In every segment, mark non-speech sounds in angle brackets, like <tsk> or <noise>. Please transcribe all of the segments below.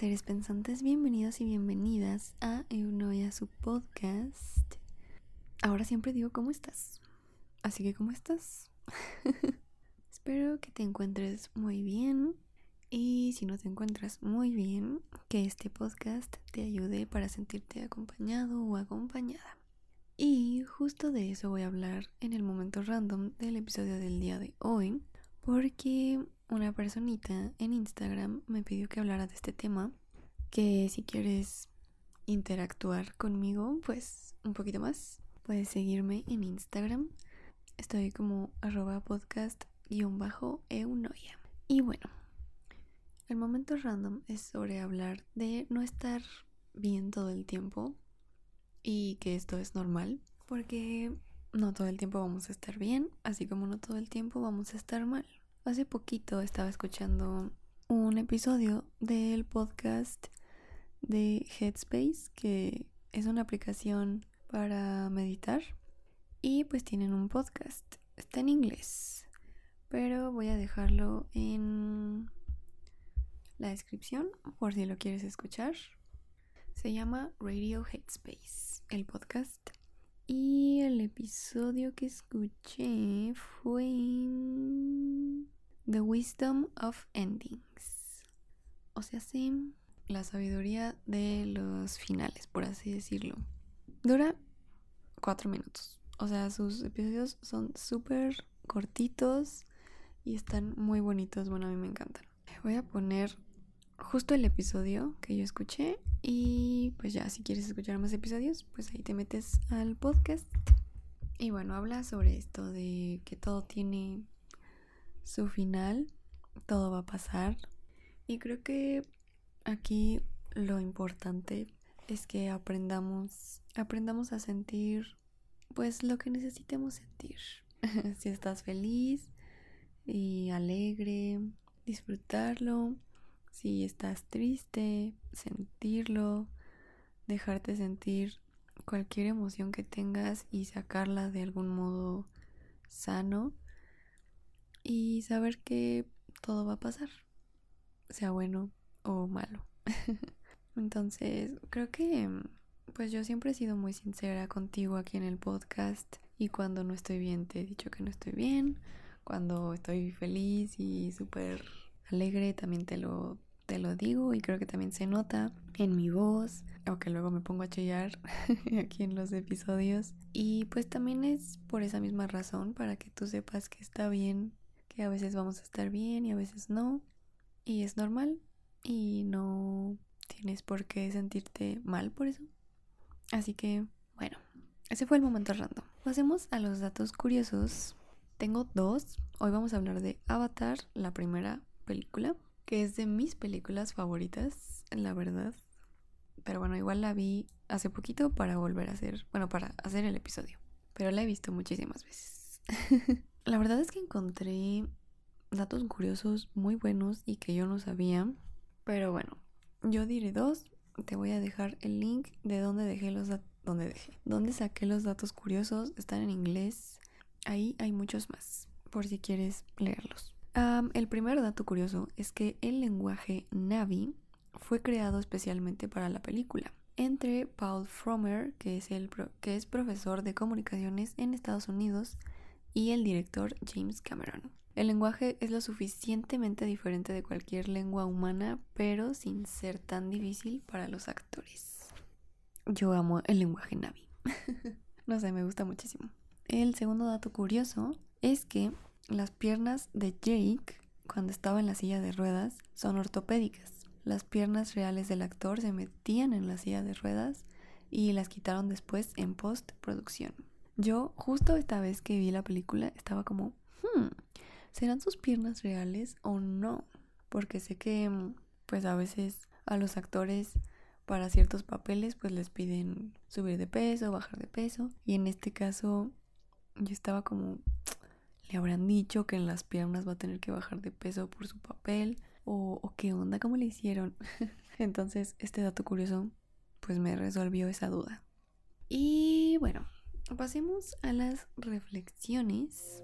Seres pensantes, bienvenidos y bienvenidas a Eunoia, su podcast. Ahora siempre digo cómo estás. Así que ¿cómo estás? <laughs> Espero que te encuentres muy bien y si no te encuentras muy bien, que este podcast te ayude para sentirte acompañado o acompañada. Y justo de eso voy a hablar en el momento random del episodio del día de hoy, porque una personita en Instagram me pidió que hablara de este tema, que si quieres interactuar conmigo, pues un poquito más, puedes seguirme en Instagram. Estoy como arroba podcast-eunoia. Y bueno, el momento random es sobre hablar de no estar bien todo el tiempo y que esto es normal, porque no todo el tiempo vamos a estar bien, así como no todo el tiempo vamos a estar mal. Hace poquito estaba escuchando un episodio del podcast de Headspace, que es una aplicación para meditar. Y pues tienen un podcast. Está en inglés. Pero voy a dejarlo en la descripción por si lo quieres escuchar. Se llama Radio Headspace, el podcast. Y el episodio que escuché fue The Wisdom of Endings. O sea, sí, la sabiduría de los finales, por así decirlo. Dura cuatro minutos. O sea, sus episodios son súper cortitos y están muy bonitos. Bueno, a mí me encantan. Voy a poner justo el episodio que yo escuché y pues ya, si quieres escuchar más episodios, pues ahí te metes al podcast. Y bueno, habla sobre esto de que todo tiene su final, todo va a pasar. Y creo que aquí lo importante es que aprendamos, aprendamos a sentir pues lo que necesitemos sentir. <laughs> si estás feliz y alegre, disfrutarlo si estás triste, sentirlo, dejarte sentir cualquier emoción que tengas y sacarla de algún modo sano y saber que todo va a pasar, sea bueno o malo. <laughs> Entonces, creo que pues yo siempre he sido muy sincera contigo aquí en el podcast y cuando no estoy bien te he dicho que no estoy bien, cuando estoy feliz y súper alegre también te lo te lo digo y creo que también se nota en mi voz, aunque luego me pongo a chillar <laughs> aquí en los episodios. Y pues también es por esa misma razón, para que tú sepas que está bien, que a veces vamos a estar bien y a veces no. Y es normal y no tienes por qué sentirte mal por eso. Así que, bueno, ese fue el momento random. Pasemos a los datos curiosos. Tengo dos. Hoy vamos a hablar de Avatar, la primera película que es de mis películas favoritas, la verdad. Pero bueno, igual la vi hace poquito para volver a hacer, bueno, para hacer el episodio. Pero la he visto muchísimas veces. <laughs> la verdad es que encontré datos curiosos muy buenos y que yo no sabía. Pero bueno, yo diré dos. Te voy a dejar el link de donde dejé los datos. ¿Dónde dejé? Donde saqué los datos curiosos. Están en inglés. Ahí hay muchos más. Por si quieres leerlos el primer dato curioso es que el lenguaje Navi fue creado especialmente para la película entre Paul Frommer, que es, el que es profesor de comunicaciones en Estados Unidos, y el director James Cameron. El lenguaje es lo suficientemente diferente de cualquier lengua humana, pero sin ser tan difícil para los actores. Yo amo el lenguaje Navi. <laughs> no sé, me gusta muchísimo. El segundo dato curioso es que las piernas de Jake, cuando estaba en la silla de ruedas, son ortopédicas. Las piernas reales del actor se metían en la silla de ruedas y las quitaron después en postproducción. Yo, justo esta vez que vi la película, estaba como, hmm, ¿serán sus piernas reales o no? Porque sé que, pues a veces a los actores para ciertos papeles, pues les piden subir de peso, bajar de peso. Y en este caso, yo estaba como, <tsk> le habrán dicho que en las piernas va a tener que bajar de peso por su papel o, qué onda, cómo le hicieron. <laughs> Entonces este dato curioso pues me resolvió esa duda. Y bueno, pasemos a las reflexiones.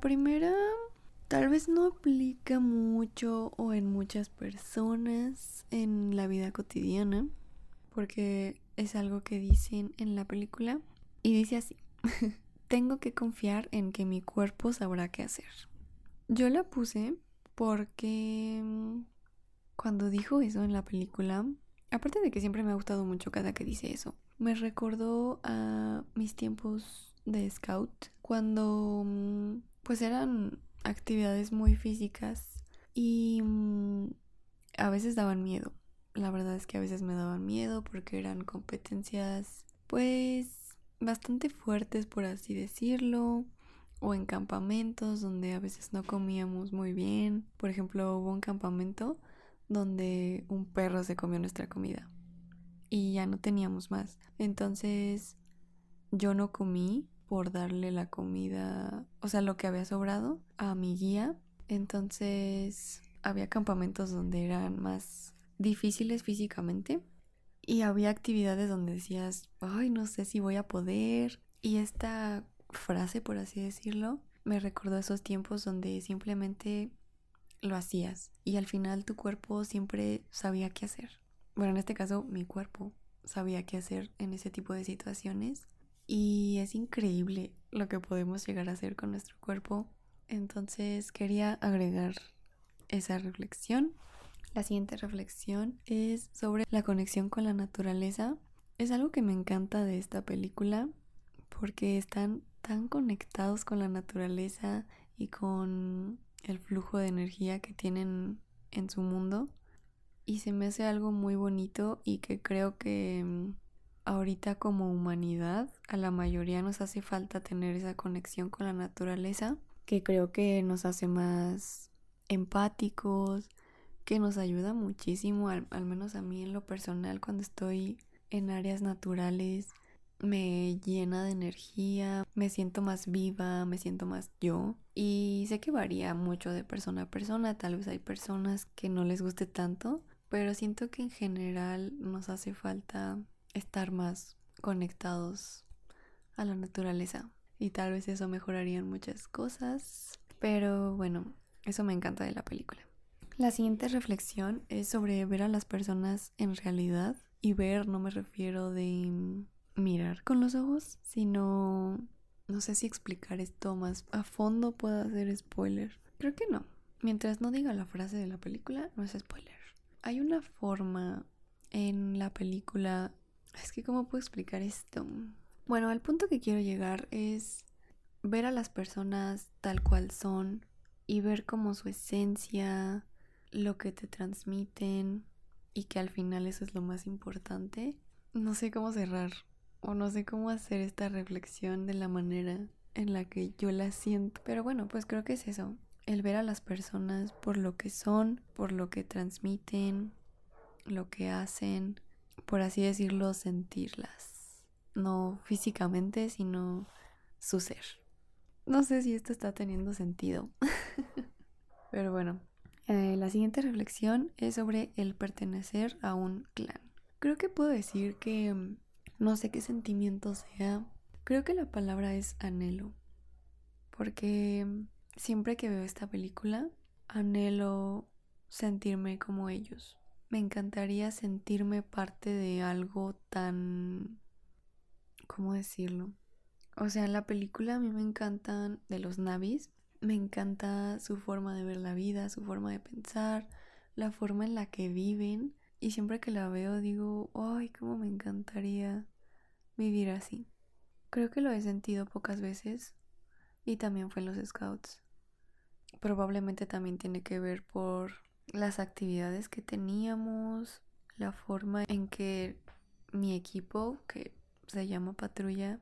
Primera tal vez no aplica mucho o en muchas personas en la vida cotidiana, porque es algo que dicen en la película y dice así, <laughs> tengo que confiar en que mi cuerpo sabrá qué hacer. Yo la puse porque mm, cuando dijo eso en la película, aparte de que siempre me ha gustado mucho cada que dice eso, me recordó a mis tiempos de scout cuando mm, pues eran actividades muy físicas y mm, a veces daban miedo. La verdad es que a veces me daban miedo porque eran competencias pues bastante fuertes por así decirlo o en campamentos donde a veces no comíamos muy bien. Por ejemplo, hubo un campamento donde un perro se comió nuestra comida y ya no teníamos más. Entonces yo no comí por darle la comida, o sea, lo que había sobrado a mi guía. Entonces había campamentos donde eran más difíciles físicamente y había actividades donde decías, ay, no sé si voy a poder. Y esta frase, por así decirlo, me recordó esos tiempos donde simplemente lo hacías y al final tu cuerpo siempre sabía qué hacer. Bueno, en este caso mi cuerpo sabía qué hacer en ese tipo de situaciones y es increíble lo que podemos llegar a hacer con nuestro cuerpo. Entonces quería agregar esa reflexión. La siguiente reflexión es sobre la conexión con la naturaleza. Es algo que me encanta de esta película porque están tan conectados con la naturaleza y con el flujo de energía que tienen en su mundo y se me hace algo muy bonito y que creo que mm, ahorita como humanidad a la mayoría nos hace falta tener esa conexión con la naturaleza que creo que nos hace más empáticos, que nos ayuda muchísimo, al, al menos a mí en lo personal cuando estoy en áreas naturales me llena de energía, me siento más viva, me siento más yo. Y sé que varía mucho de persona a persona, tal vez hay personas que no les guste tanto, pero siento que en general nos hace falta estar más conectados a la naturaleza y tal vez eso mejoraría muchas cosas, pero bueno, eso me encanta de la película. La siguiente reflexión es sobre ver a las personas en realidad y ver no me refiero de mirar con los ojos, sino no sé si explicar esto más a fondo puedo hacer spoiler. Creo que no. Mientras no diga la frase de la película, no es spoiler. Hay una forma en la película... Es que cómo puedo explicar esto. Bueno, al punto que quiero llegar es ver a las personas tal cual son y ver como su esencia, lo que te transmiten y que al final eso es lo más importante. No sé cómo cerrar o no sé cómo hacer esta reflexión de la manera en la que yo la siento. Pero bueno, pues creo que es eso, el ver a las personas por lo que son, por lo que transmiten, lo que hacen, por así decirlo, sentirlas. No físicamente, sino su ser. No sé si esto está teniendo sentido. <laughs> Pero bueno, eh, la siguiente reflexión es sobre el pertenecer a un clan. Creo que puedo decir que mm, no sé qué sentimiento sea. Creo que la palabra es anhelo. Porque siempre que veo esta película, anhelo sentirme como ellos. Me encantaría sentirme parte de algo tan... ¿Cómo decirlo? O sea, la película a mí me encantan de los navis. Me encanta su forma de ver la vida, su forma de pensar, la forma en la que viven. Y siempre que la veo digo, ay, cómo me encantaría vivir así. Creo que lo he sentido pocas veces y también fue en los scouts. Probablemente también tiene que ver por las actividades que teníamos, la forma en que mi equipo, que se llama patrulla,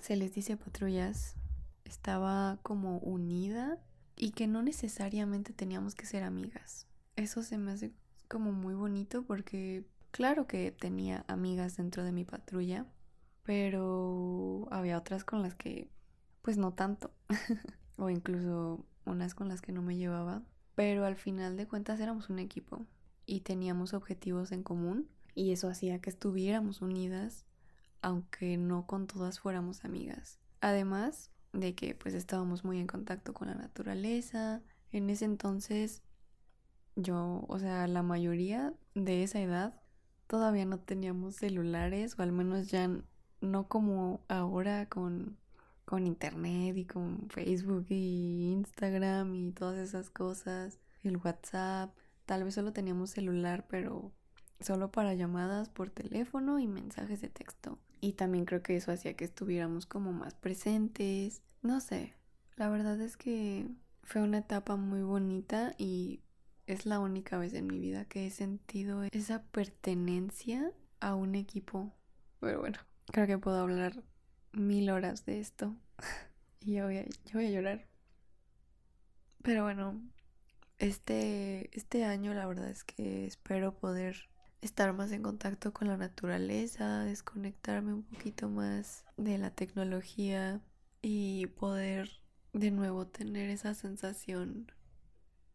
se les dice patrullas, estaba como unida y que no necesariamente teníamos que ser amigas. Eso se me hace como muy bonito porque claro que tenía amigas dentro de mi patrulla, pero había otras con las que pues no tanto <laughs> o incluso unas con las que no me llevaba, pero al final de cuentas éramos un equipo y teníamos objetivos en común y eso hacía que estuviéramos unidas aunque no con todas fuéramos amigas. Además, de que pues estábamos muy en contacto con la naturaleza. En ese entonces yo, o sea, la mayoría de esa edad todavía no teníamos celulares o al menos ya no como ahora con, con internet y con Facebook y Instagram y todas esas cosas, el WhatsApp. Tal vez solo teníamos celular, pero solo para llamadas por teléfono y mensajes de texto. Y también creo que eso hacía que estuviéramos como más presentes. No sé, la verdad es que fue una etapa muy bonita y es la única vez en mi vida que he sentido esa pertenencia a un equipo. Pero bueno, creo que puedo hablar mil horas de esto. <laughs> y yo voy, a, voy a llorar. Pero bueno, este, este año la verdad es que espero poder estar más en contacto con la naturaleza, desconectarme un poquito más de la tecnología y poder de nuevo tener esa sensación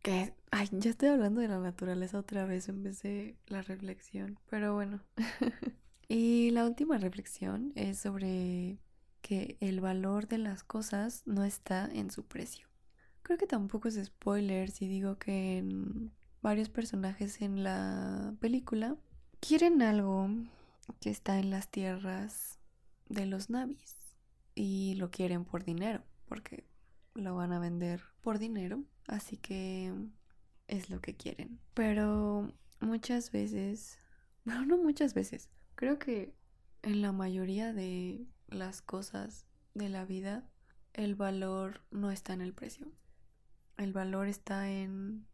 que, ay, ya estoy hablando de la naturaleza otra vez en vez de la reflexión, pero bueno. <laughs> y la última reflexión es sobre que el valor de las cosas no está en su precio. Creo que tampoco es spoiler si digo que varios personajes en la película quieren algo que está en las tierras de los navis y lo quieren por dinero, porque lo van a vender por dinero, así que es lo que quieren. Pero muchas veces, <laughs> bueno, no muchas veces, creo que en la mayoría de las cosas de la vida, el valor no está en el precio. El valor está en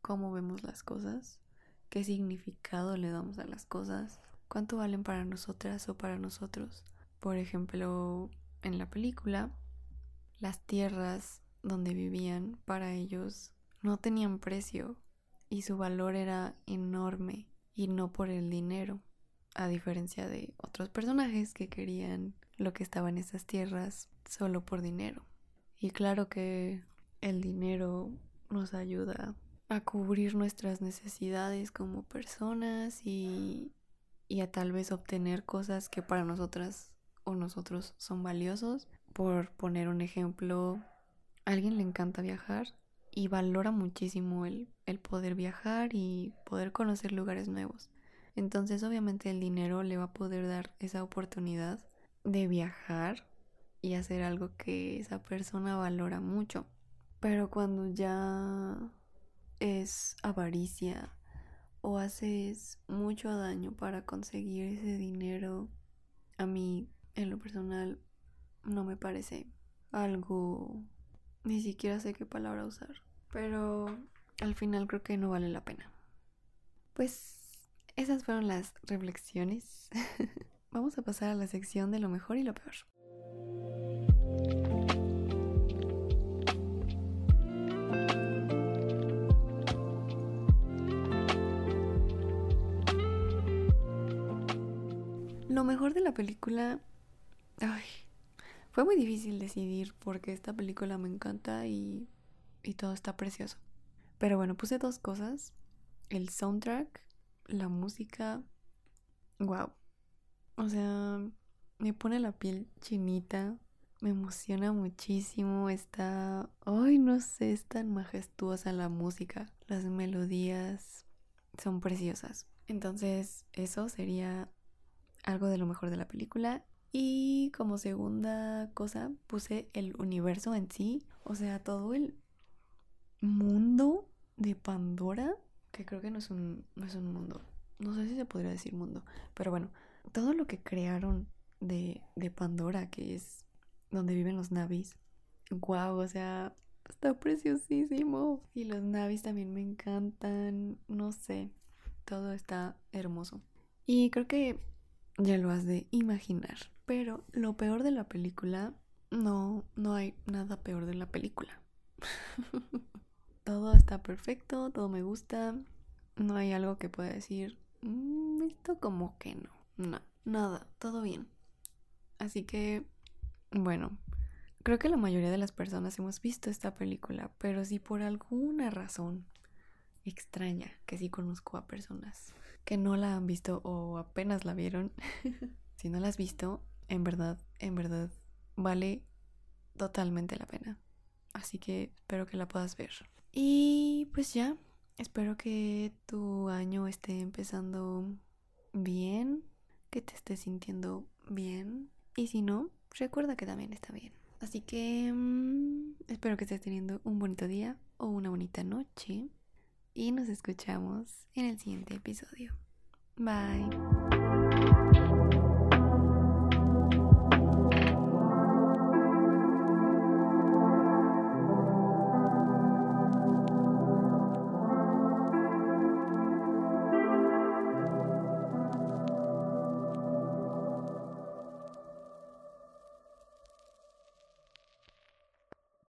cómo vemos las cosas, qué significado le damos a las cosas, cuánto valen para nosotras o para nosotros. Por ejemplo, en la película, las tierras donde vivían para ellos no tenían precio y su valor era enorme y no por el dinero, a diferencia de otros personajes que querían lo que estaba en esas tierras solo por dinero. Y claro que el dinero nos ayuda a cubrir nuestras necesidades como personas y, y a tal vez obtener cosas que para nosotras o nosotros son valiosos. Por poner un ejemplo, a alguien le encanta viajar y valora muchísimo el, el poder viajar y poder conocer lugares nuevos. Entonces obviamente el dinero le va a poder dar esa oportunidad de viajar y hacer algo que esa persona valora mucho. Pero cuando ya es avaricia o haces mucho daño para conseguir ese dinero, a mí en lo personal no me parece algo, ni siquiera sé qué palabra usar, pero al final creo que no vale la pena. Pues esas fueron las reflexiones. <laughs> Vamos a pasar a la sección de lo mejor y lo peor. Lo mejor de la película... Ay, fue muy difícil decidir porque esta película me encanta y, y todo está precioso. Pero bueno, puse dos cosas. El soundtrack, la música. Wow. O sea, me pone la piel chinita. Me emociona muchísimo. Está... Ay, no sé, es tan majestuosa la música. Las melodías son preciosas. Entonces, eso sería algo de lo mejor de la película. Y como segunda cosa puse el universo en sí, o sea, todo el mundo de Pandora, que creo que no es un, no es un mundo, no sé si se podría decir mundo, pero bueno, todo lo que crearon de, de Pandora, que es donde viven los navis, wow, o sea, está preciosísimo. Y los navis también me encantan, no sé, todo está hermoso. Y creo que ya lo has de imaginar. Pero lo peor de la película, no, no hay nada peor de la película. <laughs> todo está perfecto, todo me gusta. No hay algo que pueda decir, mm, esto como que no. No, nada, todo bien. Así que, bueno, creo que la mayoría de las personas hemos visto esta película, pero si por alguna razón extraña, que sí conozco a personas que no la han visto o apenas la vieron, <laughs> si no la has visto, en verdad, en verdad, vale totalmente la pena. Así que espero que la puedas ver. Y pues ya, espero que tu año esté empezando bien, que te estés sintiendo bien. Y si no, recuerda que también está bien. Así que mm, espero que estés teniendo un bonito día o una bonita noche. Y nos escuchamos en el siguiente episodio. Bye.